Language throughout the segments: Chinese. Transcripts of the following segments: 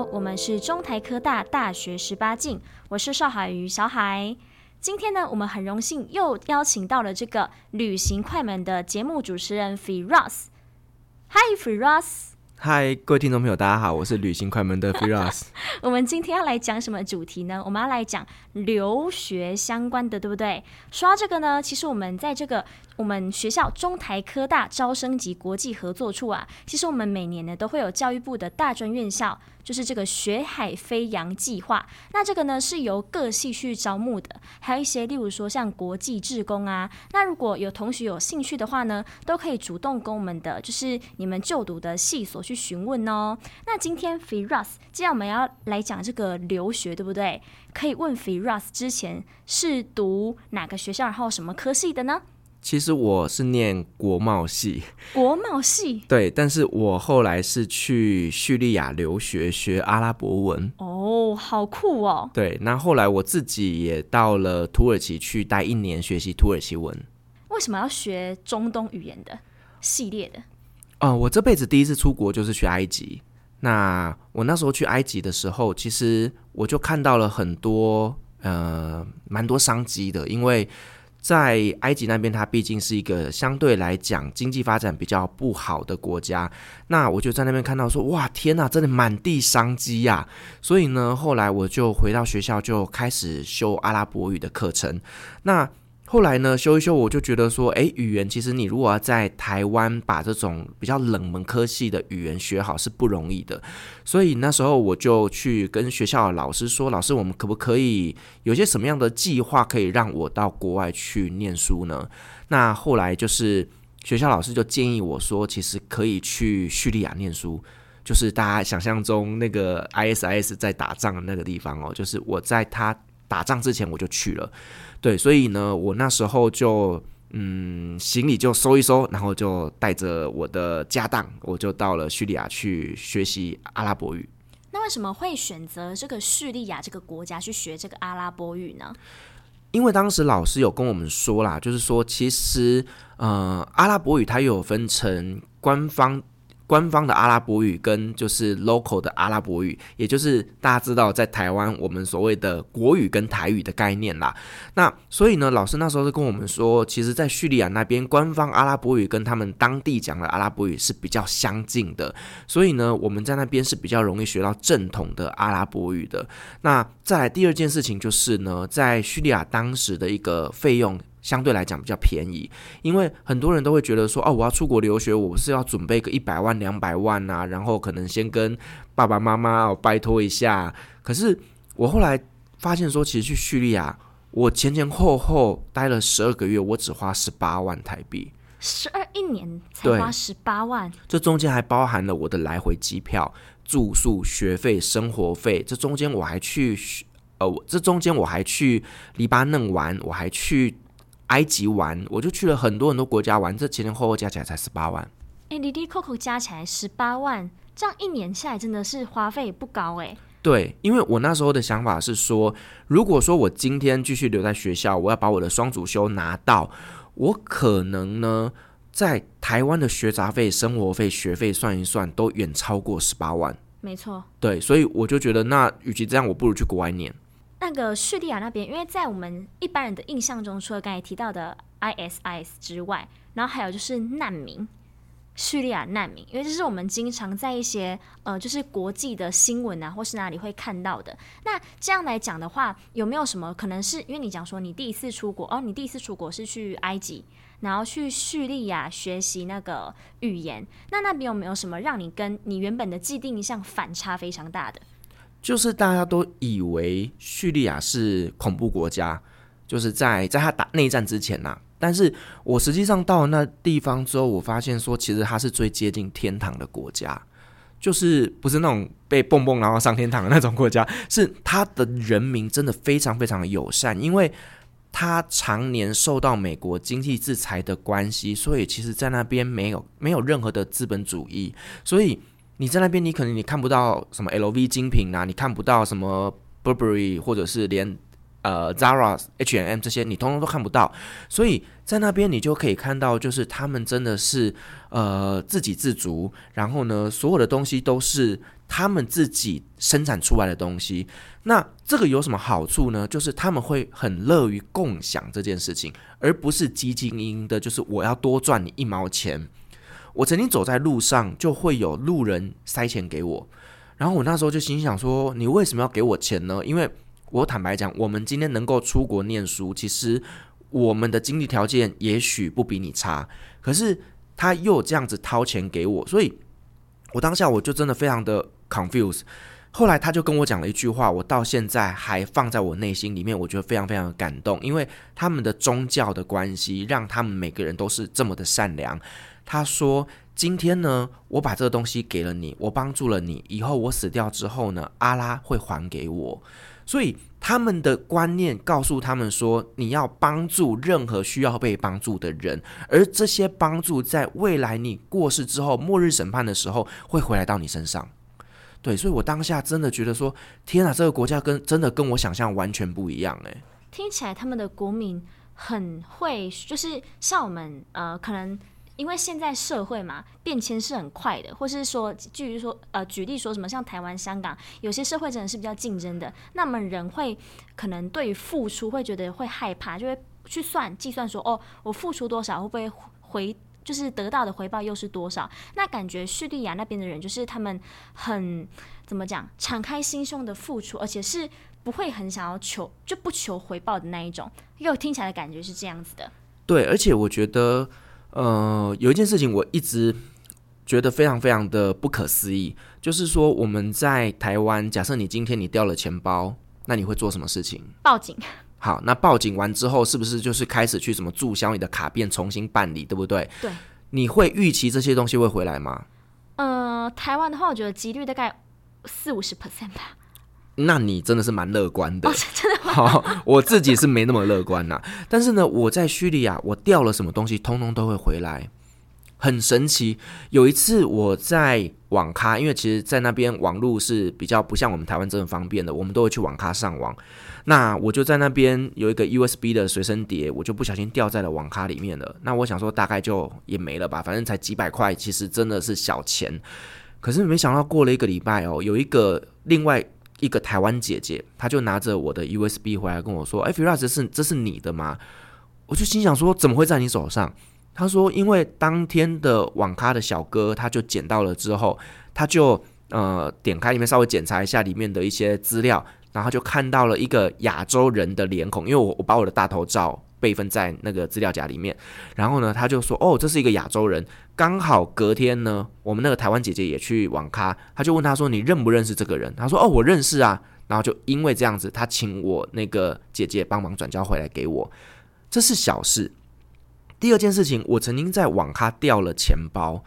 我们是中台科大大学十八进，我是邵海瑜小海。今天呢，我们很荣幸又邀请到了这个旅行快门的节目主持人 Firas。Hi，Firas。嗨，各位听众朋友，大家好，我是旅行快门的 Firas。我们今天要来讲什么主题呢？我们要来讲留学相关的，对不对？说到这个呢，其实我们在这个我们学校中台科大招生及国际合作处啊，其实我们每年呢都会有教育部的大专院校。就是这个学海飞扬计划，那这个呢是由各系去招募的，还有一些例如说像国际志工啊，那如果有同学有兴趣的话呢，都可以主动跟我们的就是你们就读的系所去询问哦。那今天 Firas，既然我们要来讲这个留学，对不对？可以问 Firas 之前是读哪个学校，然后什么科系的呢？其实我是念国贸系，国贸系 对，但是我后来是去叙利亚留学学阿拉伯文哦，好酷哦。对，那后来我自己也到了土耳其去待一年学习土耳其文。为什么要学中东语言的系列的？哦、呃，我这辈子第一次出国就是去埃及。那我那时候去埃及的时候，其实我就看到了很多呃，蛮多商机的，因为。在埃及那边，它毕竟是一个相对来讲经济发展比较不好的国家。那我就在那边看到说，哇，天哪，真的满地商机呀！所以呢，后来我就回到学校，就开始修阿拉伯语的课程。那后来呢，修一修，我就觉得说，诶，语言其实你如果要在台湾把这种比较冷门科系的语言学好是不容易的。所以那时候我就去跟学校的老师说，老师，我们可不可以有些什么样的计划可以让我到国外去念书呢？那后来就是学校老师就建议我说，其实可以去叙利亚念书，就是大家想象中那个 ISIS 在打仗的那个地方哦，就是我在他打仗之前我就去了。对，所以呢，我那时候就嗯，行李就收一收，然后就带着我的家当，我就到了叙利亚去学习阿拉伯语。那为什么会选择这个叙利亚这个国家去学这个阿拉伯语呢？因为当时老师有跟我们说啦，就是说其实呃，阿拉伯语它有分成官方。官方的阿拉伯语跟就是 local 的阿拉伯语，也就是大家知道在台湾我们所谓的国语跟台语的概念啦。那所以呢，老师那时候是跟我们说，其实，在叙利亚那边，官方阿拉伯语跟他们当地讲的阿拉伯语是比较相近的。所以呢，我们在那边是比较容易学到正统的阿拉伯语的。那再第二件事情就是呢，在叙利亚当时的一个费用。相对来讲比较便宜，因为很多人都会觉得说，哦，我要出国留学，我是要准备个一百万、两百万啊，然后可能先跟爸爸妈妈拜托一下。可是我后来发现说，其实去叙利亚，我前前后后待了十二个月，我只花十八万台币。十二一年才花十八万，这中间还包含了我的来回机票、住宿、学费、生活费。这中间我还去，呃，这中间我还去黎巴嫩玩，我还去。埃及玩，我就去了很多很多国家玩，这前前后后加起来才十八万。哎、欸，哩哩扣扣加起来十八万，这样一年下来真的是花费不高哎。对，因为我那时候的想法是说，如果说我今天继续留在学校，我要把我的双主修拿到，我可能呢，在台湾的学杂费、生活费、学费算一算，都远超过十八万。没错。对，所以我就觉得，那与其这样，我不如去国外念。那个叙利亚那边，因为在我们一般人的印象中，除了刚才提到的 ISIS 之外，然后还有就是难民，叙利亚难民，因为这是我们经常在一些呃，就是国际的新闻啊，或是哪里会看到的。那这样来讲的话，有没有什么可能是因为你讲说你第一次出国哦，你第一次出国是去埃及，然后去叙利亚学习那个语言，那那边有没有什么让你跟你原本的既定印象反差非常大的？就是大家都以为叙利亚是恐怖国家，就是在在他打内战之前呐、但是我实际上到了那地方之后，我发现说，其实它是最接近天堂的国家，就是不是那种被蹦蹦然后上天堂的那种国家，是他的人民真的非常非常友善，因为他常年受到美国经济制裁的关系，所以其实在那边没有没有任何的资本主义，所以你在那边你可能你看不到什么 LV 精品啊，你看不到什么 Burberry 或者是连。呃，Zara、H&M 这些你通通都看不到，所以在那边你就可以看到，就是他们真的是呃自给自足，然后呢，所有的东西都是他们自己生产出来的东西。那这个有什么好处呢？就是他们会很乐于共享这件事情，而不是汲汲营营的，就是我要多赚你一毛钱。我曾经走在路上，就会有路人塞钱给我，然后我那时候就心想说：你为什么要给我钱呢？因为我坦白讲，我们今天能够出国念书，其实我们的经济条件也许不比你差，可是他又这样子掏钱给我，所以我当下我就真的非常的 confused。后来他就跟我讲了一句话，我到现在还放在我内心里面，我觉得非常非常的感动，因为他们的宗教的关系，让他们每个人都是这么的善良。他说：“今天呢，我把这个东西给了你，我帮助了你，以后我死掉之后呢，阿拉会还给我。”所以他们的观念告诉他们说，你要帮助任何需要被帮助的人，而这些帮助在未来你过世之后，末日审判的时候会回来到你身上。对，所以我当下真的觉得说，天啊，这个国家跟真的跟我想象完全不一样诶，听起来他们的国民很会，就是像我们呃，可能。因为现在社会嘛，变迁是很快的，或是说，据说呃，举例说什么，像台湾、香港，有些社会真的是比较竞争的，那么人会可能对于付出会觉得会害怕，就会去算计算说，哦，我付出多少，会不会回，就是得到的回报又是多少？那感觉叙利亚那边的人，就是他们很怎么讲，敞开心胸的付出，而且是不会很想要求，就不求回报的那一种，因为我听起来的感觉是这样子的。对，而且我觉得。呃，有一件事情我一直觉得非常非常的不可思议，就是说我们在台湾，假设你今天你掉了钱包，那你会做什么事情？报警。好，那报警完之后，是不是就是开始去什么注销你的卡片，重新办理，对不对？对。你会预期这些东西会回来吗？呃，台湾的话，我觉得几率大概四五十 percent 吧。那你真的是蛮乐观的，哦，真的吗？好，我自己是没那么乐观呐。但是呢，我在叙利亚，我掉了什么东西，通通都会回来，很神奇。有一次我在网咖，因为其实，在那边网络是比较不像我们台湾这么方便的，我们都会去网咖上网。那我就在那边有一个 USB 的随身碟，我就不小心掉在了网咖里面了。那我想说，大概就也没了吧，反正才几百块，其实真的是小钱。可是没想到过了一个礼拜哦，有一个另外。一个台湾姐姐，她就拿着我的 USB 回来跟我说：“哎，Firas，这是这是你的吗？”我就心想说：“怎么会在你手上？”她说：“因为当天的网咖的小哥他就捡到了之后，他就呃点开里面稍微检查一下里面的一些资料，然后就看到了一个亚洲人的脸孔，因为我我把我的大头照。”备份在那个资料夹里面，然后呢，他就说：“哦，这是一个亚洲人。”刚好隔天呢，我们那个台湾姐姐也去网咖，他就问他说：“你认不认识这个人？”他说：“哦，我认识啊。”然后就因为这样子，他请我那个姐姐帮忙转交回来给我，这是小事。第二件事情，我曾经在网咖掉了钱包，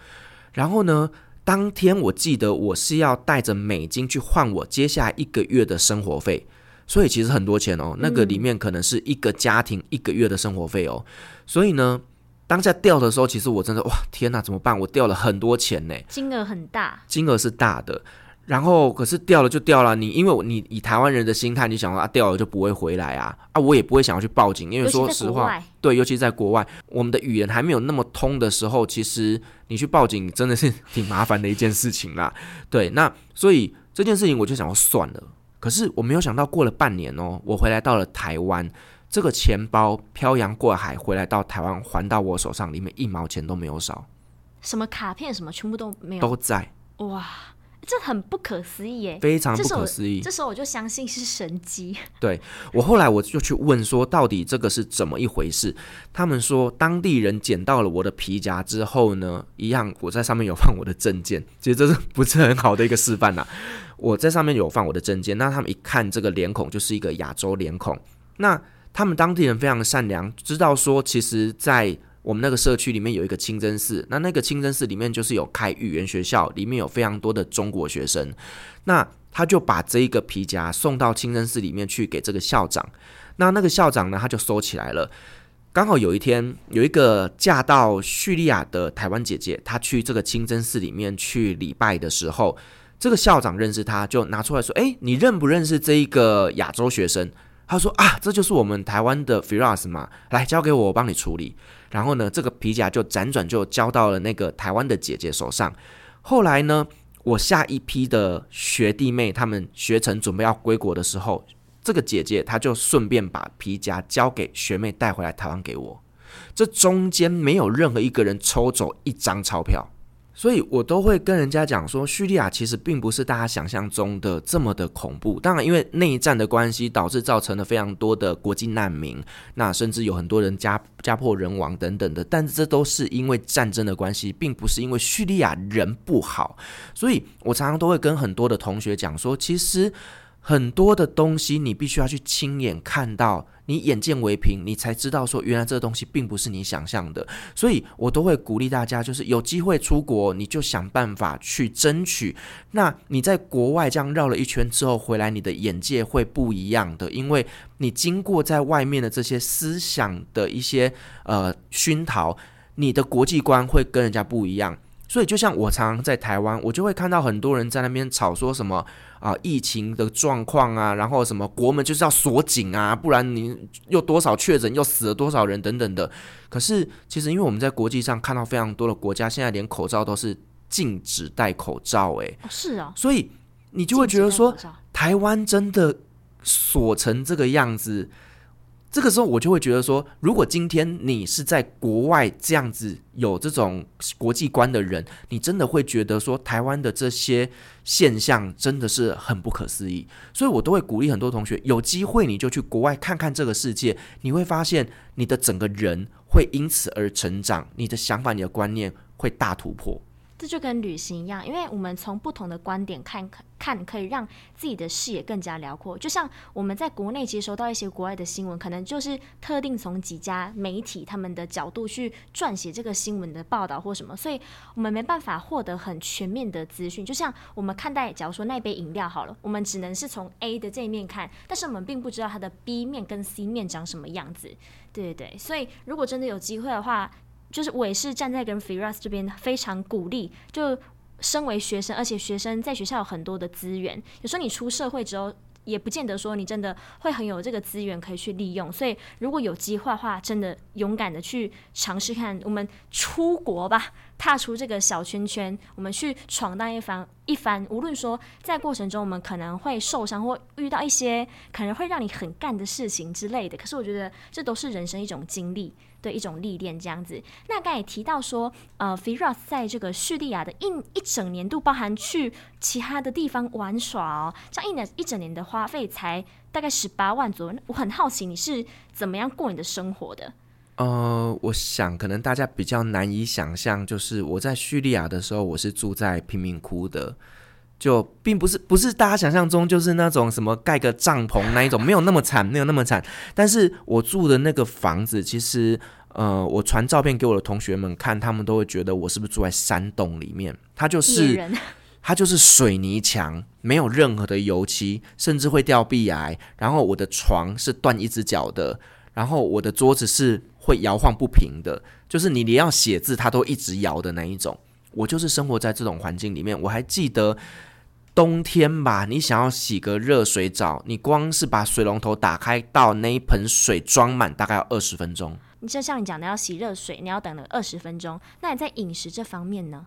然后呢，当天我记得我是要带着美金去换我接下来一个月的生活费。所以其实很多钱哦，那个里面可能是一个家庭一个月的生活费哦。所以呢，当下掉的时候，其实我真的哇，天哪，怎么办？我掉了很多钱呢，金额很大，金额是大的。然后可是掉了就掉了，你因为你以台湾人的心态，你想说啊，掉了就不会回来啊啊，我也不会想要去报警，因为说实话，对，尤其在国外，我们的语言还没有那么通的时候，其实你去报警真的是 挺麻烦的一件事情啦。对，那所以这件事情我就想要算了。可是我没有想到，过了半年哦，我回来到了台湾，这个钱包漂洋过海回来到台湾，还到我手上，里面一毛钱都没有少，什么卡片什么全部都没有，都在。哇，这很不可思议耶，非常不可思议。这时候我就相信是神迹。对，我后来我就去问说，到底这个是怎么一回事？他们说，当地人捡到了我的皮夹之后呢，一样我在上面有放我的证件，其实这是不是很好的一个示范呐？我在上面有放我的证件，那他们一看这个脸孔就是一个亚洲脸孔，那他们当地人非常善良，知道说其实，在我们那个社区里面有一个清真寺，那那个清真寺里面就是有开语言学校，里面有非常多的中国学生。那他就把这一个皮夹送到清真寺里面去给这个校长。那那个校长呢，他就收起来了。刚好有一天，有一个嫁到叙利亚的台湾姐姐，她去这个清真寺里面去礼拜的时候，这个校长认识他，就拿出来说：“诶，你认不认识这一个亚洲学生？”他说：“啊，这就是我们台湾的 Firas 嘛，来交给我，我帮你处理。”然后呢，这个皮夹就辗转就交到了那个台湾的姐姐手上。后来呢，我下一批的学弟妹他们学成准备要归国的时候，这个姐姐她就顺便把皮夹交给学妹带回来台湾给我。这中间没有任何一个人抽走一张钞票。所以我都会跟人家讲说，叙利亚其实并不是大家想象中的这么的恐怖。当然，因为内战的关系，导致造成了非常多的国际难民，那甚至有很多人家家破人亡等等的。但这都是因为战争的关系，并不是因为叙利亚人不好。所以我常常都会跟很多的同学讲说，其实很多的东西你必须要去亲眼看到。你眼见为凭，你才知道说原来这个东西并不是你想象的，所以我都会鼓励大家，就是有机会出国，你就想办法去争取。那你在国外这样绕了一圈之后回来，你的眼界会不一样的，因为你经过在外面的这些思想的一些呃熏陶，你的国际观会跟人家不一样。所以就像我常常在台湾，我就会看到很多人在那边吵说什么。啊，疫情的状况啊，然后什么国门就是要锁紧啊，不然你又多少确诊，又死了多少人等等的。可是其实因为我们在国际上看到非常多的国家，现在连口罩都是禁止戴口罩，欸，诶，是啊，所以你就会觉得说，台湾真的锁成这个样子。这个时候，我就会觉得说，如果今天你是在国外这样子有这种国际观的人，你真的会觉得说，台湾的这些现象真的是很不可思议。所以我都会鼓励很多同学，有机会你就去国外看看这个世界，你会发现你的整个人会因此而成长，你的想法、你的观念会大突破。这就跟旅行一样，因为我们从不同的观点看看，可以让自己的视野更加辽阔。就像我们在国内接收到一些国外的新闻，可能就是特定从几家媒体他们的角度去撰写这个新闻的报道或什么，所以我们没办法获得很全面的资讯。就像我们看待，假如说那杯饮料好了，我们只能是从 A 的这一面看，但是我们并不知道它的 B 面跟 C 面长什么样子。对对对，所以如果真的有机会的话，就是我也是站在跟 Firas 这边非常鼓励，就身为学生，而且学生在学校有很多的资源，有时候你出社会之后，也不见得说你真的会很有这个资源可以去利用，所以如果有机会的话，真的勇敢的去尝试看，我们出国吧，踏出这个小圈圈，我们去闯荡一番一番，无论说在过程中我们可能会受伤或遇到一些可能会让你很干的事情之类的，可是我觉得这都是人生一种经历。的一种历练，这样子。那刚才也提到说，呃，Firas 在这个叙利亚的一一整年度，包含去其他的地方玩耍哦，这样一年一整年的花费才大概十八万左右。我很好奇，你是怎么样过你的生活的？呃，我想可能大家比较难以想象，就是我在叙利亚的时候，我是住在贫民窟的。就并不是不是大家想象中就是那种什么盖个帐篷那一种，没有那么惨，没有那么惨。但是我住的那个房子，其实呃，我传照片给我的同学们看，他们都会觉得我是不是住在山洞里面？它就是它就是水泥墙，没有任何的油漆，甚至会掉壁癌。然后我的床是断一只脚的，然后我的桌子是会摇晃不平的，就是你连要写字它都一直摇的那一种。我就是生活在这种环境里面，我还记得冬天吧，你想要洗个热水澡，你光是把水龙头打开到那一盆水装满，大概要二十分钟。你就像你讲的，要洗热水，你要等了二十分钟。那你在饮食这方面呢？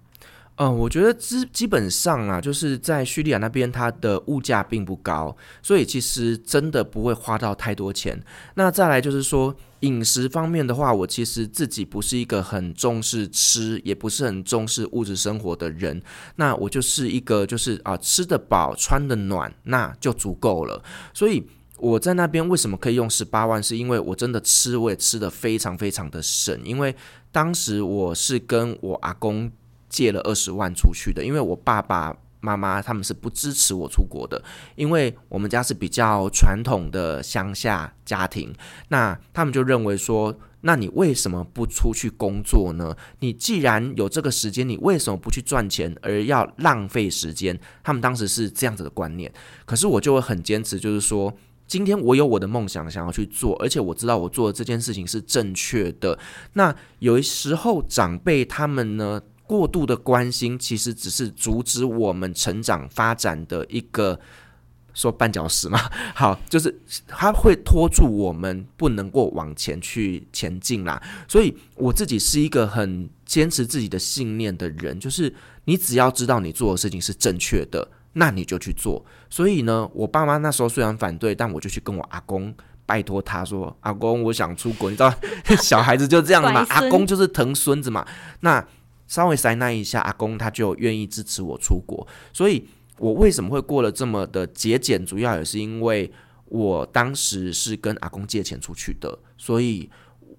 嗯，我觉得基基本上啊，就是在叙利亚那边，它的物价并不高，所以其实真的不会花到太多钱。那再来就是说，饮食方面的话，我其实自己不是一个很重视吃，也不是很重视物质生活的人。那我就是一个就是啊，吃得饱，穿得暖，那就足够了。所以我在那边为什么可以用十八万，是因为我真的吃，我也吃得非常非常的省，因为当时我是跟我阿公。借了二十万出去的，因为我爸爸妈妈他们是不支持我出国的，因为我们家是比较传统的乡下家庭，那他们就认为说那你为什么不出去工作呢？你既然有这个时间，你为什么不去赚钱，而要浪费时间？他们当时是这样子的观念。可是我就会很坚持，就是说，今天我有我的梦想，想要去做，而且我知道我做的这件事情是正确的。那有时候长辈他们呢，过度的关心，其实只是阻止我们成长发展的一个。说绊脚石嘛，好，就是他会拖住我们，不能够往前去前进啦。所以我自己是一个很坚持自己的信念的人，就是你只要知道你做的事情是正确的，那你就去做。所以呢，我爸妈那时候虽然反对，但我就去跟我阿公拜托他说：“阿公，我想出国。”你知道，小孩子就这样的嘛，阿公就是疼孙子嘛。那稍微塞那一下，阿公他就愿意支持我出国，所以。我为什么会过得这么的节俭？主要也是因为我当时是跟阿公借钱出去的，所以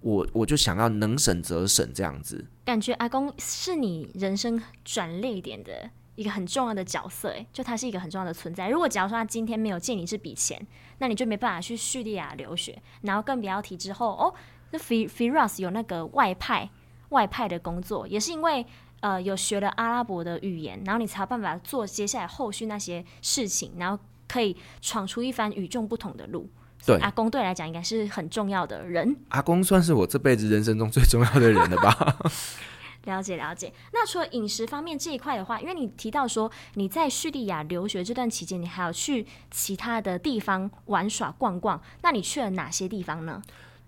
我我就想要能省则省这样子。感觉阿公是你人生转捩点的一个很重要的角色，诶，就他是一个很重要的存在。如果假如说他今天没有借你这笔钱，那你就没办法去叙利亚留学，然后更不要提之后哦，那 Firas 有那个外派外派的工作，也是因为。呃，有学了阿拉伯的语言，然后你才有办法做接下来后续那些事情，然后可以闯出一番与众不同的路。对，阿公对来讲应该是很重要的人。阿公算是我这辈子人生中最重要的人了吧？了解了解。那除了饮食方面这一块的话，因为你提到说你在叙利亚留学这段期间，你还有去其他的地方玩耍逛逛，那你去了哪些地方呢？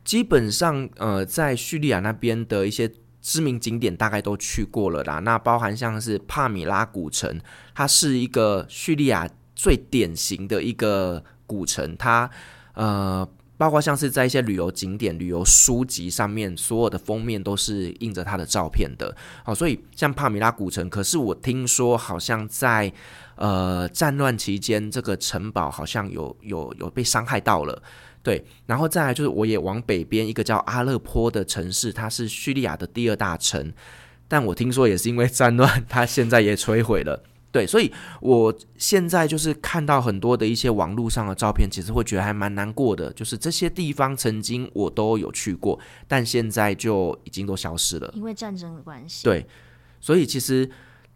基本上，呃，在叙利亚那边的一些。知名景点大概都去过了啦，那包含像是帕米拉古城，它是一个叙利亚最典型的一个古城，它呃，包括像是在一些旅游景点、旅游书籍上面，所有的封面都是印着它的照片的。好，所以像帕米拉古城，可是我听说好像在呃战乱期间，这个城堡好像有有有被伤害到了。对，然后再来就是，我也往北边一个叫阿勒颇的城市，它是叙利亚的第二大城，但我听说也是因为战乱，它现在也摧毁了。对，所以我现在就是看到很多的一些网络上的照片，其实会觉得还蛮难过的，就是这些地方曾经我都有去过，但现在就已经都消失了，因为战争的关系。对，所以其实。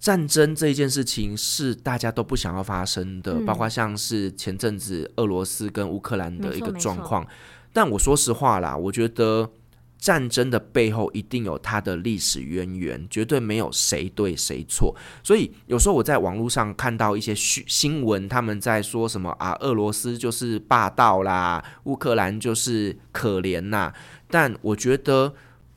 战争这一件事情是大家都不想要发生的，嗯、包括像是前阵子俄罗斯跟乌克兰的一个状况。但我说实话啦，我觉得战争的背后一定有它的历史渊源，绝对没有谁对谁错。所以有时候我在网络上看到一些新闻，他们在说什么啊，俄罗斯就是霸道啦，乌克兰就是可怜呐。但我觉得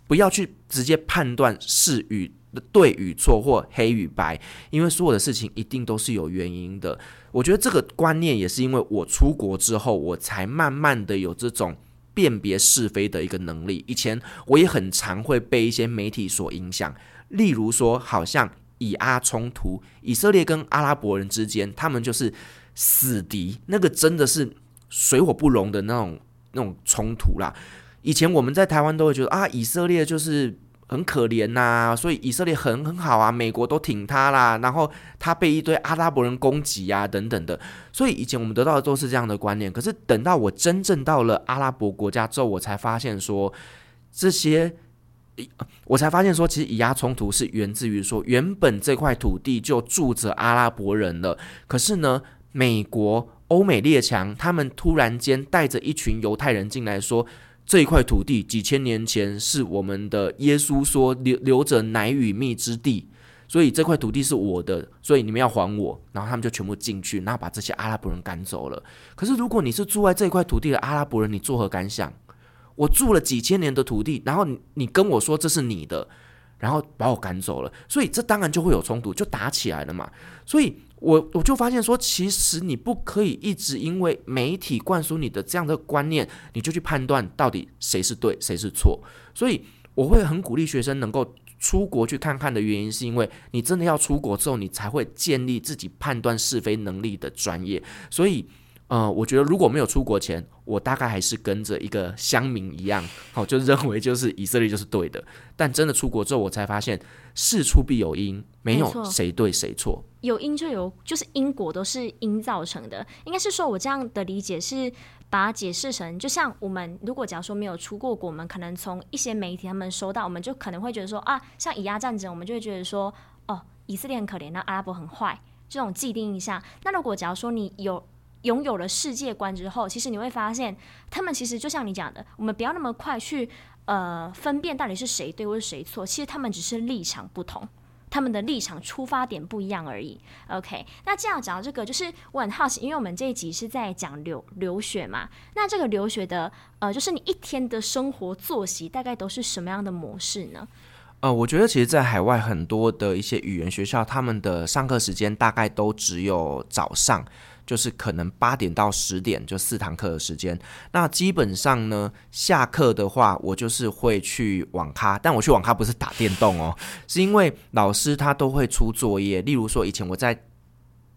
不要去直接判断是与。对与错或黑与白，因为所有的事情一定都是有原因的。我觉得这个观念也是因为我出国之后，我才慢慢的有这种辨别是非的一个能力。以前我也很常会被一些媒体所影响，例如说，好像以阿冲突，以色列跟阿拉伯人之间，他们就是死敌，那个真的是水火不容的那种那种冲突啦。以前我们在台湾都会觉得啊，以色列就是。很可怜呐、所以以色列很很好啊，美国都挺他啦，然后他被一堆阿拉伯人攻击啊，等等的，所以以前我们得到的都是这样的观念。可是等到我真正到了阿拉伯国家之后，我才发现说，这些，我才发现说，其实以牙冲突是源自于说，原本这块土地就住着阿拉伯人了，可是呢，美国、欧美列强他们突然间带着一群犹太人进来说。这一块土地几千年前是我们的，耶稣说留留着奶与蜜之地，所以这块土地是我的，所以你们要还我。然后他们就全部进去，然后把这些阿拉伯人赶走了。可是如果你是住在这一块土地的阿拉伯人，你作何感想？我住了几千年的土地，然后你你跟我说这是你的，然后把我赶走了，所以这当然就会有冲突，就打起来了嘛。所以。我我就发现说，其实你不可以一直因为媒体灌输你的这样的观念，你就去判断到底谁是对谁是错。所以我会很鼓励学生能够出国去看看的原因，是因为你真的要出国之后，你才会建立自己判断是非能力的专业。所以呃，我觉得如果没有出国前，我大概还是跟着一个乡民一样，好、哦，就认为就是以色列就是对的。但真的出国之后，我才发现事出必有因，没有谁对谁错，有因就有，就是因果都是因造成的。应该是说，我这样的理解是把它解释成，就像我们如果假如说没有出过国，我们可能从一些媒体他们收到，我们就可能会觉得说啊，像以阿战争，我们就会觉得说，哦，以色列很可怜，那阿拉伯很坏，这种既定印象。那如果假如说你有拥有了世界观之后，其实你会发现，他们其实就像你讲的，我们不要那么快去呃分辨到底是谁对或是谁错。其实他们只是立场不同，他们的立场出发点不一样而已。OK，那这样讲到这个，就是我很好奇，因为我们这一集是在讲留留学嘛，那这个留学的呃，就是你一天的生活作息大概都是什么样的模式呢？呃，我觉得其实，在海外很多的一些语言学校，他们的上课时间大概都只有早上。就是可能八点到十点就四堂课的时间，那基本上呢，下课的话，我就是会去网咖，但我去网咖不是打电动哦，是因为老师他都会出作业。例如说，以前我在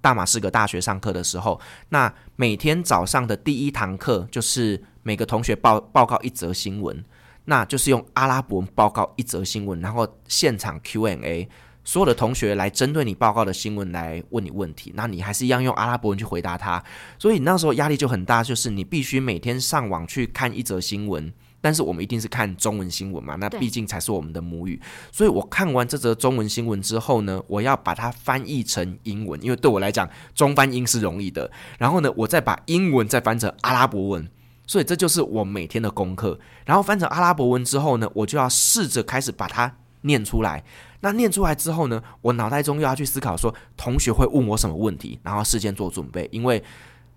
大马士革大学上课的时候，那每天早上的第一堂课就是每个同学报报告一则新闻，那就是用阿拉伯文报告一则新闻，然后现场 Q&A。所有的同学来针对你报告的新闻来问你问题，那你还是一样用阿拉伯文去回答他，所以那时候压力就很大，就是你必须每天上网去看一则新闻，但是我们一定是看中文新闻嘛，那毕竟才是我们的母语，所以我看完这则中文新闻之后呢，我要把它翻译成英文，因为对我来讲中翻英是容易的，然后呢，我再把英文再翻成阿拉伯文，所以这就是我每天的功课，然后翻成阿拉伯文之后呢，我就要试着开始把它念出来。那念出来之后呢，我脑袋中又要去思考说，同学会问我什么问题，然后事先做准备。因为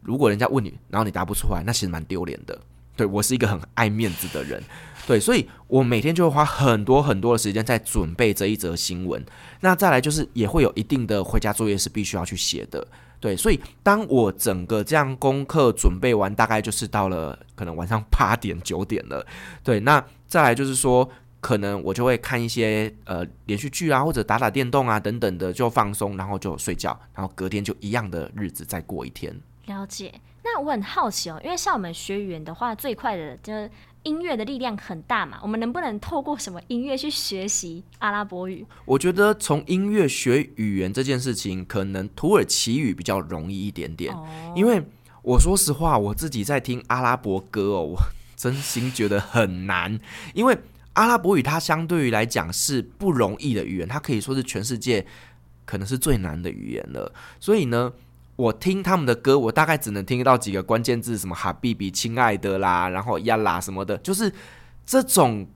如果人家问你，然后你答不出来，那其实蛮丢脸的。对，我是一个很爱面子的人，对，所以我每天就会花很多很多的时间在准备这一则新闻。那再来就是也会有一定的回家作业是必须要去写的。对，所以当我整个这样功课准备完，大概就是到了可能晚上八点九点了。对，那再来就是说。可能我就会看一些呃连续剧啊，或者打打电动啊等等的，就放松，然后就睡觉，然后隔天就一样的日子再过一天。了解。那我很好奇哦，因为像我们学员的话，最快的就是音乐的力量很大嘛。我们能不能透过什么音乐去学习阿拉伯语？我觉得从音乐学语言这件事情，可能土耳其语比较容易一点点。哦。因为我说实话，我自己在听阿拉伯歌哦，我真心觉得很难，因为。阿拉伯语它相对于来讲是不容易的语言，它可以说是全世界可能是最难的语言了。所以呢，我听他们的歌，我大概只能听到几个关键字，什么哈比比亲爱的啦，然后呀啦什么的，就是这种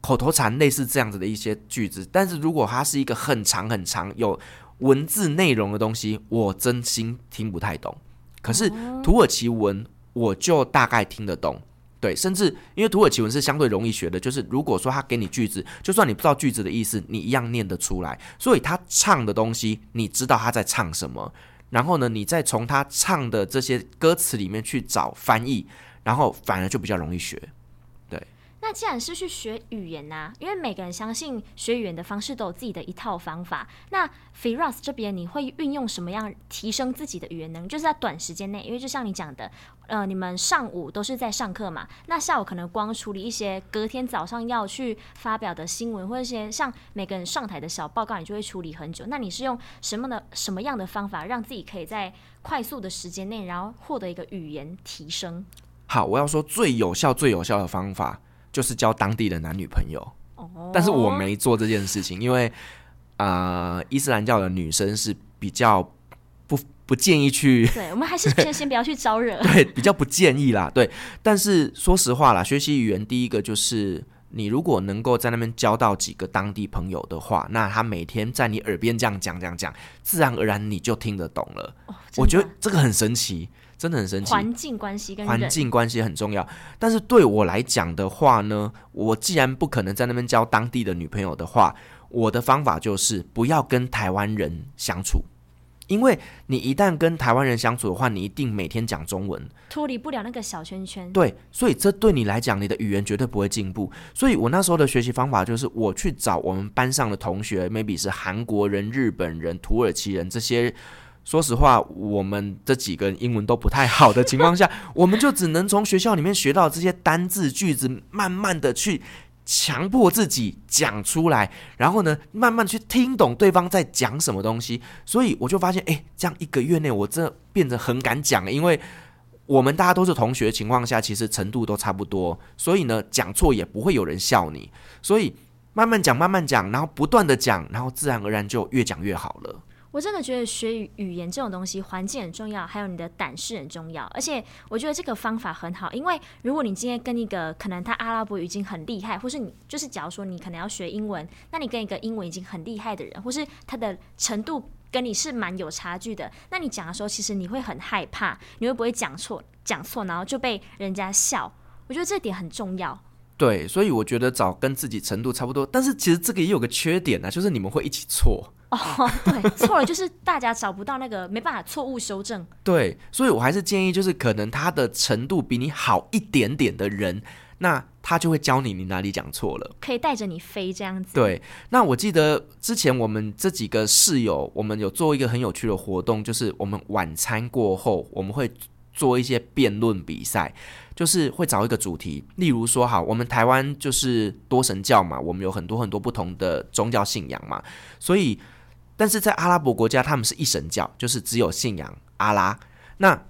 口头禅类似这样子的一些句子。但是如果它是一个很长很长有文字内容的东西，我真心听不太懂。可是土耳其文我就大概听得懂。对，甚至因为土耳其文是相对容易学的，就是如果说他给你句子，就算你不知道句子的意思，你一样念得出来。所以他唱的东西，你知道他在唱什么，然后呢，你再从他唱的这些歌词里面去找翻译，然后反而就比较容易学。那既然是去学语言呐、因为每个人相信学语言的方式都有自己的一套方法。那 Firas 这边你会运用什么样提升自己的语言能力？就是在短时间内，因为就像你讲的，呃，你们上午都是在上课嘛，那下午可能光处理一些隔天早上要去发表的新闻，或者一些像每个人上台的小报告，你就会处理很久。那你是用什么的什么样的方法，让自己可以在快速的时间内，然后获得一个语言提升？好，我要说最有效、最有效的方法。就是交当地的男女朋友，但是我没做这件事情，因为啊、呃，伊斯兰教的女生是比较不不建议去。对，我们还是先先不要去招惹。对，比较不建议啦。对，但是说实话啦，学习语言第一个就是你如果能够在那边交到几个当地朋友的话，那他每天在你耳边这样讲讲讲，自然而然你就听得懂了。哦，我觉得这个很神奇。真的很神奇，环境关系跟环境关系很重要。但是对我来讲的话呢，我既然不可能在那边交当地的女朋友的话，我的方法就是不要跟台湾人相处，因为你一旦跟台湾人相处的话，你一定每天讲中文，脱离不了那个小圈圈。对，所以这对你来讲，你的语言绝对不会进步。所以我那时候的学习方法就是，我去找我们班上的同学，maybe 是韩国人、日本人、土耳其人这些。说实话，我们这几个人英文都不太好的情况下，我们就只能从学校里面学到这些单字句子，慢慢的去强迫自己讲出来，然后呢，慢慢去听懂对方在讲什么东西。所以我就发现，哎，这样一个月内，我真的变得很敢讲，因为我们大家都是同学的情况下，其实程度都差不多，所以呢，讲错也不会有人笑你。所以慢慢讲，慢慢讲，然后不断的讲，然后自然而然就越讲越好了。我真的觉得学语言这种东西，环境很重要，还有你的胆识很重要。而且我觉得这个方法很好，因为如果你今天跟一个可能他阿拉伯语已经很厉害，或是你就是假如说你可能要学英文，那你跟一个英文已经很厉害的人，或是他的程度跟你是蛮有差距的，那你讲的时候，其实你会很害怕，你会不会讲错讲错，然后就被人家笑？我觉得这点很重要。对，所以我觉得找跟自己程度差不多，但是其实这个也有个缺点呢、啊，就是你们会一起错。哦，对，错了就是大家找不到那个没办法错误修正。对，所以我还是建议，就是可能他的程度比你好一点点的人，那他就会教你你哪里讲错了，可以带着你飞这样子。对，那我记得之前我们这几个室友，我们有做一个很有趣的活动，就是我们晚餐过后，我们会做一些辩论比赛，就是会找一个主题，例如说，好，我们台湾就是多神教嘛，我们有很多很多不同的宗教信仰嘛，所以。但是在阿拉伯国家，他们是一神教，就是只有信仰阿拉。那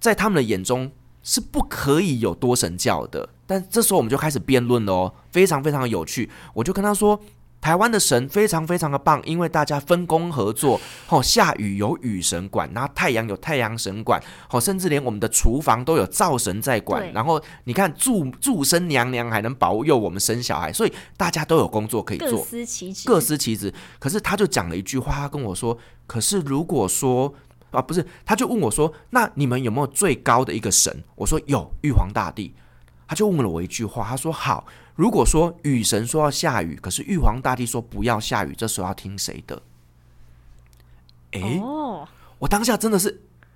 在他们的眼中是不可以有多神教的。但这时候我们就开始辩论了哦，非常非常有趣。我就跟他说。台湾的神非常非常的棒，因为大家分工合作，吼，下雨有雨神管，然后太阳有太阳神管，吼，甚至连我们的厨房都有灶神在管。然后你看祝祝生娘娘还能保佑我们生小孩，所以大家都有工作可以做，各司其职，各司其职。可是他就讲了一句话，他跟我说：“可是如果说啊，不是，他就问我说，那你们有没有最高的一个神？”我说：“有，玉皇大帝。”他就问了我一句话，他说：“好。”如果说雨神说要下雨，可是玉皇大帝说不要下雨，这时候要听谁的？诶，oh. 我当下真的是，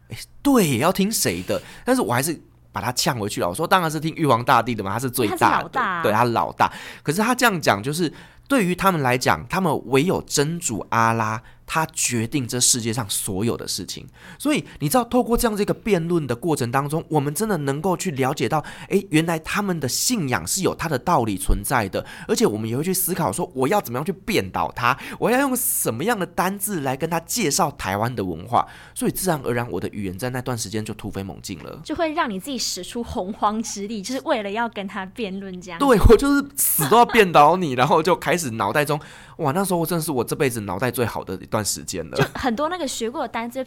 诶，对，要听谁的？但是我还是把他呛回去了。我说当然是听玉皇大帝的嘛，他是最大的，他老大，对，他老大。可是他这样讲，就是对于他们来讲，他们唯有真主阿拉。他决定这世界上所有的事情，所以你知道，透过这样这个辩论的过程当中，我们真的能够去了解到，诶，原来他们的信仰是有它的道理存在的，而且我们也会去思考说，我要怎么样去辩倒他，我要用什么样的单字来跟他介绍台湾的文化，所以自然而然，我的语言在那段时间就突飞猛进了，就会让你自己使出洪荒之力，就是为了要跟他辩论这样。对，我就是死都要辩倒你，然后就开始脑袋中，哇，那时候我真的是我这辈子脑袋最好的一段。段时间了，就很多那个学过的单词，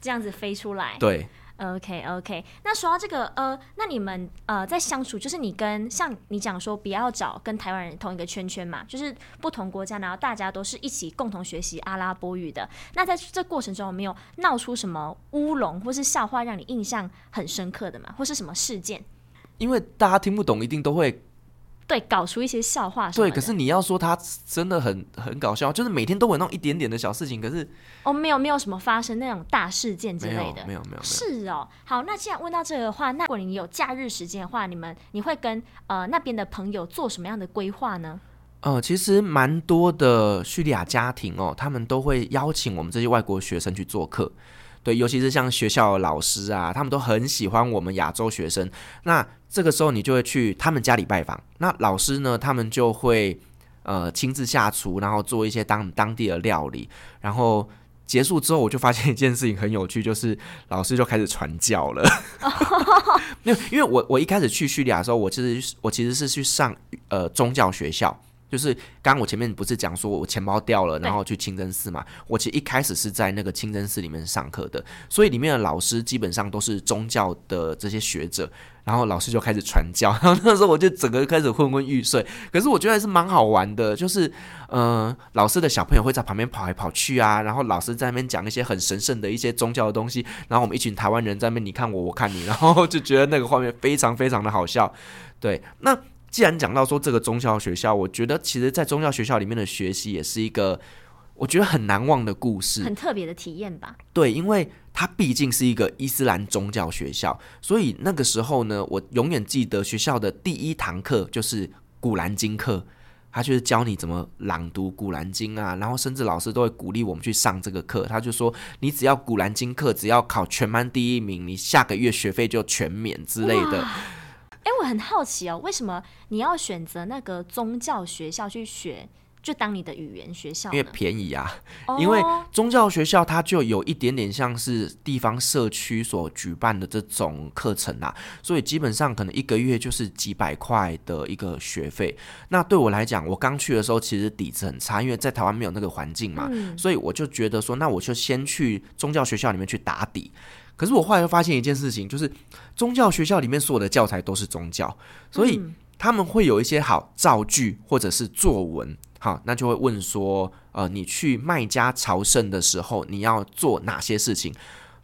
这样子飞出来。对，OK OK。那说到这个，呃，那你们呃在相处，就是你跟像你讲说，不要找跟台湾人同一个圈圈嘛，就是不同国家，然后大家都是一起共同学习阿拉伯语的。那在这过程中有没有闹出什么乌龙或是笑话，让你印象很深刻的嘛？或是什么事件？因为大家听不懂，一定都会。对，搞出一些笑话。对，可是你要说他真的很很搞笑，就是每天都有那种一点点的小事情。可是哦，没有没有什么发生那种大事件之类的，没有没有没有。是哦，好，那既然问到这个的话，那如果你有假日时间的话，你们你会跟呃那边的朋友做什么样的规划呢？呃，其实蛮多的叙利亚家庭哦，他们都会邀请我们这些外国学生去做客。对，尤其是像学校的老师啊，他们都很喜欢我们亚洲学生。那这个时候你就会去他们家里拜访。那老师呢，他们就会呃亲自下厨，然后做一些当当地的料理。然后结束之后，我就发现一件事情很有趣，就是老师就开始传教了。没有因为我我一开始去叙利亚的时候，我其实我其实是去上呃宗教学校。就是刚刚我前面不是讲说我钱包掉了，然后去清真寺嘛？我其实一开始是在那个清真寺里面上课的，所以里面的老师基本上都是宗教的这些学者，然后老师就开始传教，然 后那时候我就整个开始昏昏欲睡。可是我觉得还是蛮好玩的，就是嗯、呃，老师的小朋友会在旁边跑来跑去啊，然后老师在那边讲一些很神圣的一些宗教的东西，然后我们一群台湾人在那边你看我我看你，然后就觉得那个画面非常非常的好笑。对，那。既然讲到说这个宗教学校，我觉得其实，在宗教学校里面的学习也是一个我觉得很难忘的故事，很特别的体验吧。对，因为它毕竟是一个伊斯兰宗教学校，所以那个时候呢，我永远记得学校的第一堂课就是古兰经课。他就是教你怎么朗读《古兰经》啊，然后甚至老师都会鼓励我们去上这个课。他就说，你只要《古兰经》课只要考全班第一名，你下个月学费就全免之类的。哎，我很好奇哦，为什么你要选择那个宗教学校去学？就当你的语言学校，因为便宜啊。Oh. 因为宗教学校它就有一点点像是地方社区所举办的这种课程啊，所以基本上可能一个月就是几百块的一个学费。那对我来讲，我刚去的时候其实底子很差，因为在台湾没有那个环境嘛，嗯，所以我就觉得说，那我就先去宗教学校里面去打底。可是我后来又发现一件事情，就是宗教学校里面所有的教材都是宗教，所以他们会有一些好造句或者是作文。好，那就会问说，呃，你去麦加朝圣的时候，你要做哪些事情？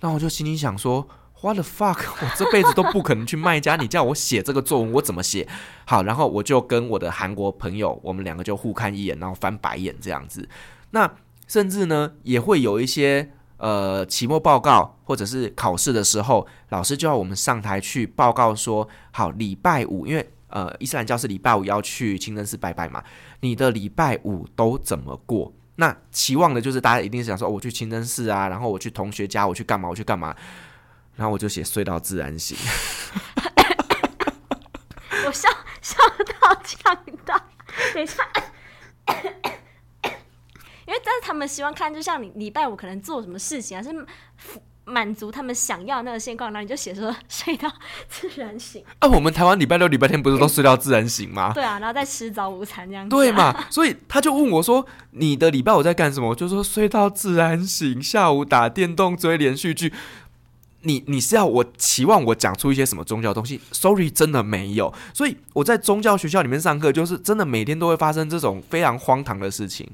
那我就心里想说，What the fuck，我这辈子都不可能去麦家，你叫我写这个作文，我怎么写？好，然后我就跟我的韩国朋友，我们两个就互看一眼，然后翻白眼这样子。那甚至呢，也会有一些呃期末报告或者是考试的时候，老师就要我们上台去报告说，好，礼拜五，因为。呃，伊斯兰教是礼拜五要去清真寺拜拜嘛？你的礼拜五都怎么过？那期望的就是大家一定是想说，哦，我去清真寺啊，然后我去同学家，我去干嘛？我去干嘛？然后我就写睡到自然醒。我笑 笑到呛到，等一下，因为但是他们希望看，就像你礼拜五可能做什么事情啊，是。满足他们想要的那个现况，然后你就写说 睡到自然醒。啊，我们台湾礼拜六、礼拜天不是都睡到自然醒吗？对啊，然后再吃早午餐这样子。对嘛？所以他就问我说：“你的礼拜五在干什么？”我就说：“睡到自然醒，下午打电动追连续剧。”你你是要我期望我讲出一些什么宗教东西？Sorry，真的没有。所以我在宗教学校里面上课，就是真的每天都会发生这种非常荒唐的事情。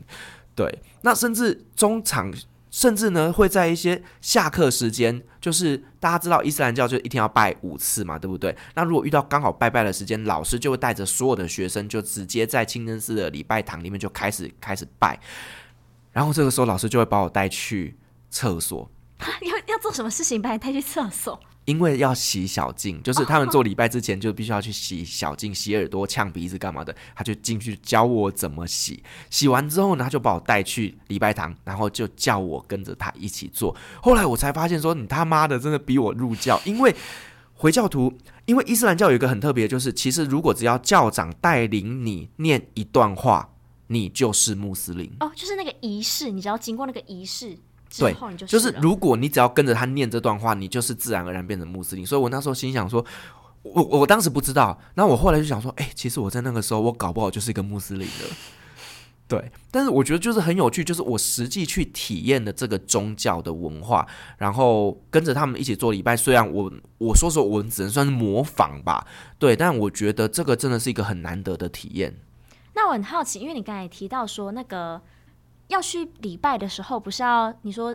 对，那甚至中场。甚至呢，会在一些下课时间，就是大家知道伊斯兰教就一天要拜五次嘛，对不对？那如果遇到刚好拜拜的时间，老师就会带着所有的学生，就直接在清真寺的礼拜堂里面就开始开始拜。然后这个时候，老师就会把我带去厕所。要要做什么事情？把你带去厕所？因为要洗小净，就是他们做礼拜之前就必须要去洗小净、洗耳朵、呛鼻子干嘛的。他就进去教我怎么洗，洗完之后呢，他就把我带去礼拜堂，然后就叫我跟着他一起做。后来我才发现说，你他妈的真的逼我入教，因为回教徒，因为伊斯兰教有一个很特别，就是其实如果只要教长带领你念一段话，你就是穆斯林。哦，就是那个仪式，你只要经过那个仪式。对，就是如果你只要跟着他念这段话，你就是自然而然变成穆斯林。所以我那时候心想说，我我当时不知道，那我后来就想说，哎、欸，其实我在那个时候，我搞不好就是一个穆斯林了。对，但是我觉得就是很有趣，就是我实际去体验的这个宗教的文化，然后跟着他们一起做礼拜。虽然我我说说，我只能算是模仿吧，对，但我觉得这个真的是一个很难得的体验。那我很好奇，因为你刚才提到说那个。要去礼拜的时候，不是要你说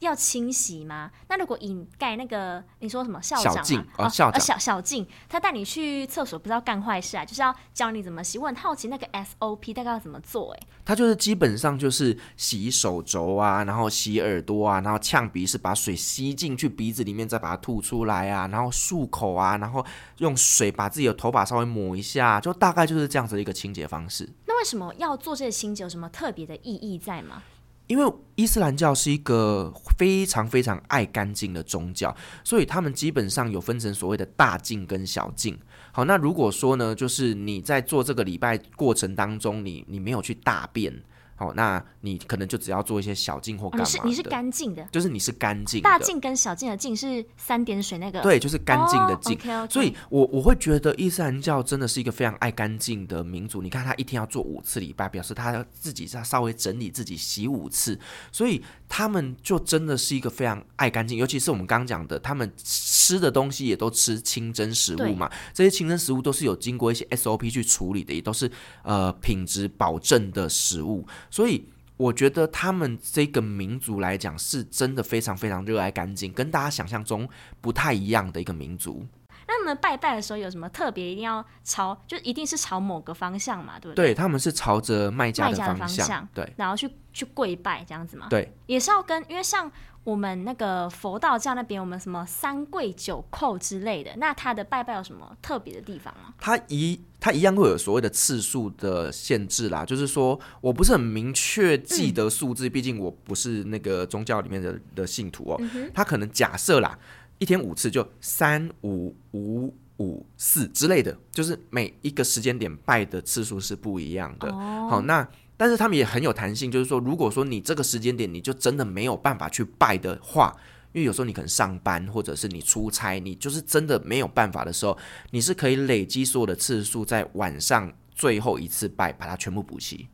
要清洗吗？那如果引盖那个你说什么校长嘛？哦，校长，哦、小小静，他带你去厕所，不是要干坏事啊，就是要教你怎么洗。我很好奇那个 SOP 大概要怎么做？哎，他就是基本上就是洗手肘啊，然后洗耳朵啊，然后呛鼻是把水吸进去鼻子里面，再把它吐出来啊，然后漱口啊，然后用水把自己的头发稍微抹一下，就大概就是这样子的一个清洁方式。为什么要做这个清洁？有什么特别的意义在吗？因为伊斯兰教是一个非常非常爱干净的宗教，所以他们基本上有分成所谓的大净跟小净。好，那如果说呢，就是你在做这个礼拜过程当中，你你没有去大便。哦，那你可能就只要做一些小净或干嘛。哦，你是你是干净的，就是你是干净。大净跟小净的净是三点水那个。对，就是干净的净。Oh, okay, okay. 所以我我会觉得伊斯兰教真的是一个非常爱干净的民族。你看他一天要做五次礼拜，表示他自己在稍微整理自己洗五次，所以他们就真的是一个非常爱干净。尤其是我们刚刚讲的，他们吃的东西也都吃清真食物嘛，这些清真食物都是有经过一些 SOP 去处理的，也都是呃品质保证的食物。所以我觉得他们这个民族来讲，是真的非常非常热爱干净，跟大家想象中不太一样的一个民族。那他们拜拜的时候有什么特别？一定要朝，就一定是朝某个方向嘛，对不对？对，他们是朝着卖家的方向，麦加的方向，对，然后去去跪拜这样子嘛。对，也是要跟，因为像我们那个佛道教那边，我们什么三跪九叩之类的，那他的拜拜有什么特别的地方吗？他一他一样会有所谓的次数的限制啦，就是说我不是很明确记得数字，嗯、毕竟我不是那个宗教里面的的信徒哦。他、嗯、可能假设啦，一天五次就三五五五四之类的，就是每一个时间点拜的次数是不一样的。哦、好，那。但是他们也很有弹性，就是说，如果说你这个时间点你就真的没有办法去拜的话，因为有时候你可能上班或者是你出差，你就是真的没有办法的时候，你是可以累积所有的次数，在晚上最后一次拜，把它全部补齐。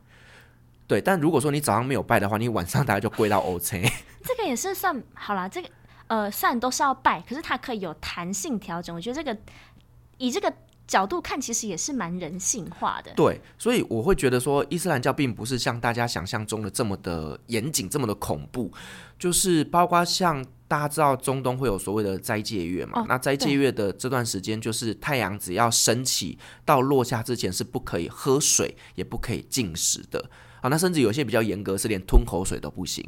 对，但如果说你早上没有拜的话，你晚上大概就跪到 OK。这个也是算好啦，这个呃，虽然都是要拜，可是它可以有弹性调整。我觉得这个以这个。角度看，其实也是蛮人性化的。对，所以我会觉得说，伊斯兰教并不是像大家想象中的这么的严谨，这么的恐怖。就是包括像大家知道，中东会有所谓的斋戒月嘛？哦、那斋戒月的这段时间，就是太阳只要升起到落下之前是不可以喝水，也不可以进食的。啊，那甚至有些比较严格，是连吞口水都不行。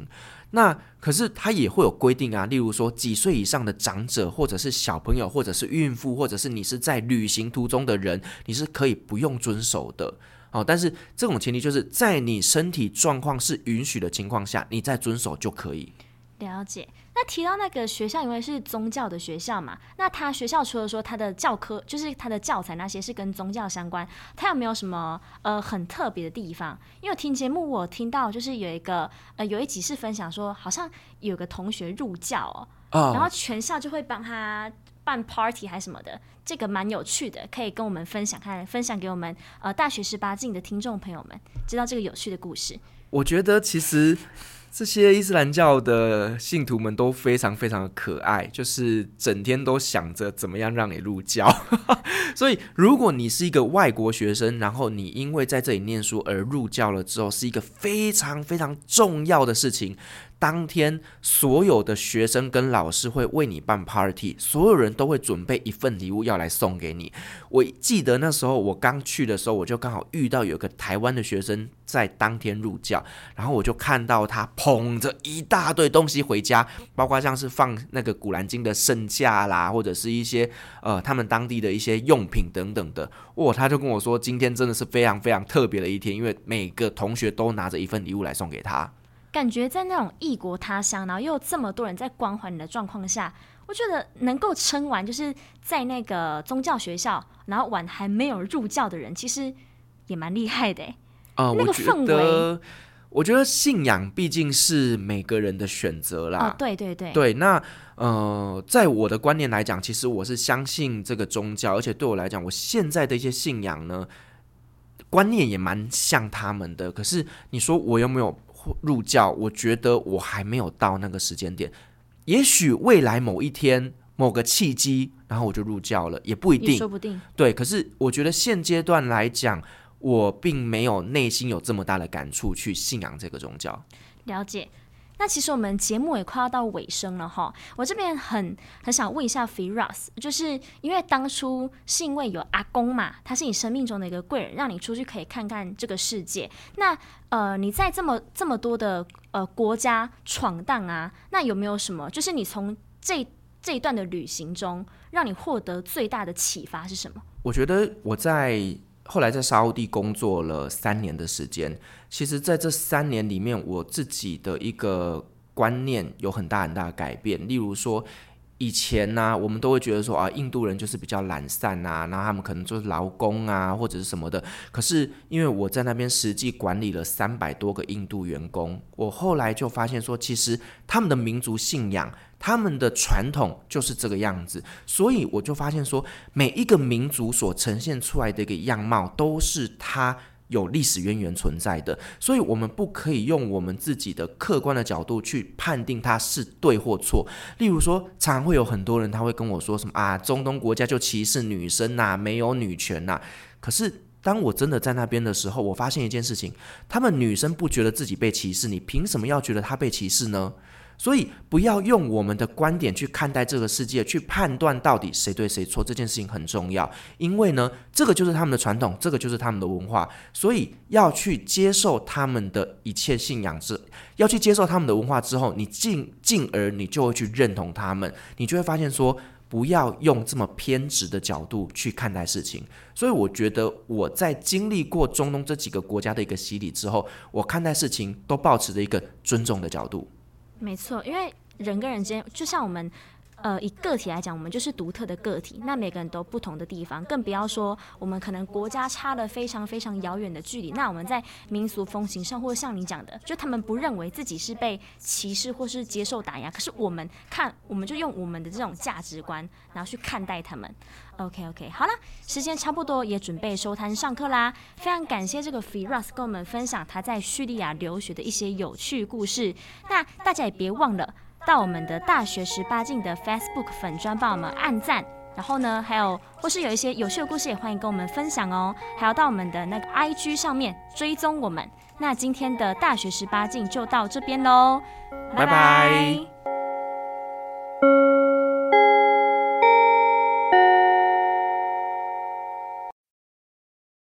那可是它也会有规定啊，例如说几岁以上的长者，或者是小朋友，或者是孕妇，或者是你是在旅行途中的人，你是可以不用遵守的。哦，但是这种前提就是在你身体状况是允许的情况下，你再遵守就可以。了解。那提到那个学校，因为是宗教的学校嘛，那他学校除了说他的教科，就是他的教材那些是跟宗教相关，他有没有什么呃很特别的地方？因为听节目我听到就是有一个呃有一集是分享说，好像有个同学入教哦，oh. 然后全校就会帮他办 party 还是什么的，这个蛮有趣的，可以跟我们分享看，分享给我们呃大学十八进的听众朋友们知道这个有趣的故事。我觉得其实。这些伊斯兰教的信徒们都非常非常的可爱，就是整天都想着怎么样让你入教。所以，如果你是一个外国学生，然后你因为在这里念书而入教了之后，是一个非常非常重要的事情。当天，所有的学生跟老师会为你办 party，所有人都会准备一份礼物要来送给你。我记得那时候我刚去的时候，我就刚好遇到有个台湾的学生在当天入教，然后我就看到他捧着一大堆东西回家，包括像是放那个古兰经的圣架啦，或者是一些呃他们当地的一些用品等等的。哇，他就跟我说，今天真的是非常非常特别的一天，因为每个同学都拿着一份礼物来送给他。感觉在那种异国他乡，然后又有这么多人在关怀你的状况下，我觉得能够撑完，就是在那个宗教学校，然后晚还没有入教的人，其实也蛮厉害的。呃，那个氛围，我觉得信仰毕竟是每个人的选择啦。哦，对对对，对。那呃，在我的观念来讲，其实我是相信这个宗教，而且对我来讲，我现在的一些信仰呢，观念也蛮像他们的。可是你说我有没有？入教，我觉得我还没有到那个时间点，也许未来某一天某个契机，然后我就入教了，也不一定，说不定。对，可是我觉得现阶段来讲，我并没有内心有这么大的感触去信仰这个宗教。了解。那其实我们节目也快要到尾声了哈，我这边很很想问一下 Firas，就是因为当初是因为有阿公嘛，他是你生命中的一个贵人，让你出去可以看看这个世界。那呃，你在这么这么多的呃国家闯荡啊，那有没有什么，就是你从这这一段的旅行中，让你获得最大的启发是什么？我觉得我在。后来在沙乌地工作了三年的时间，其实在这三年里面，我自己的一个观念有很大很大的改变。例如说，以前呢、我们都会觉得说啊，印度人就是比较懒散啊，然后他们可能就是劳工啊，或者是什么的。可是因为我在那边实际管理了三百多个印度员工，我后来就发现说，其实他们的民族信仰。他们的传统就是这个样子，所以我就发现说，每一个民族所呈现出来的一个样貌，都是它有历史渊源存在的。所以，我们不可以用我们自己的客观的角度去判定它是对或错。例如说，常常会有很多人他会跟我说什么啊，中东国家就歧视女生呐，没有女权呐。可是，当我真的在那边的时候，我发现一件事情：他们女生不觉得自己被歧视，你凭什么要觉得她被歧视呢？所以不要用我们的观点去看待这个世界，去判断到底谁对谁错。这件事情很重要，因为呢，这个就是他们的传统，这个就是他们的文化，所以要去接受他们的一切信仰之，要去接受他们的文化之后，你进进而你就会去认同他们，你就会发现说。不要用这么偏执的角度去看待事情，所以我觉得我在经历过中东这几个国家的一个洗礼之后，我看待事情都保持着一个尊重的角度。没错，因为人跟人之间，就像我们。呃，以个体来讲，我们就是独特的个体。那每个人都不同的地方，更不要说我们可能国家差了非常非常遥远的距离。那我们在民俗风情上，或者像你讲的，就他们不认为自己是被歧视或是接受打压，可是我们看，我们就用我们的这种价值观，然后去看待他们。OK OK，好了，时间差不多，也准备收摊上课啦。非常感谢这个 Firas 跟我们分享他在叙利亚留学的一些有趣故事。那大家也别忘了。到我们的大学十八禁的 Facebook 粉专帮我们按赞，然后呢，还有或是有一些有趣的故事也欢迎跟我们分享哦。还要到我们的那个 IG 上面追踪我们。那今天的大学十八禁就到这边喽，拜拜。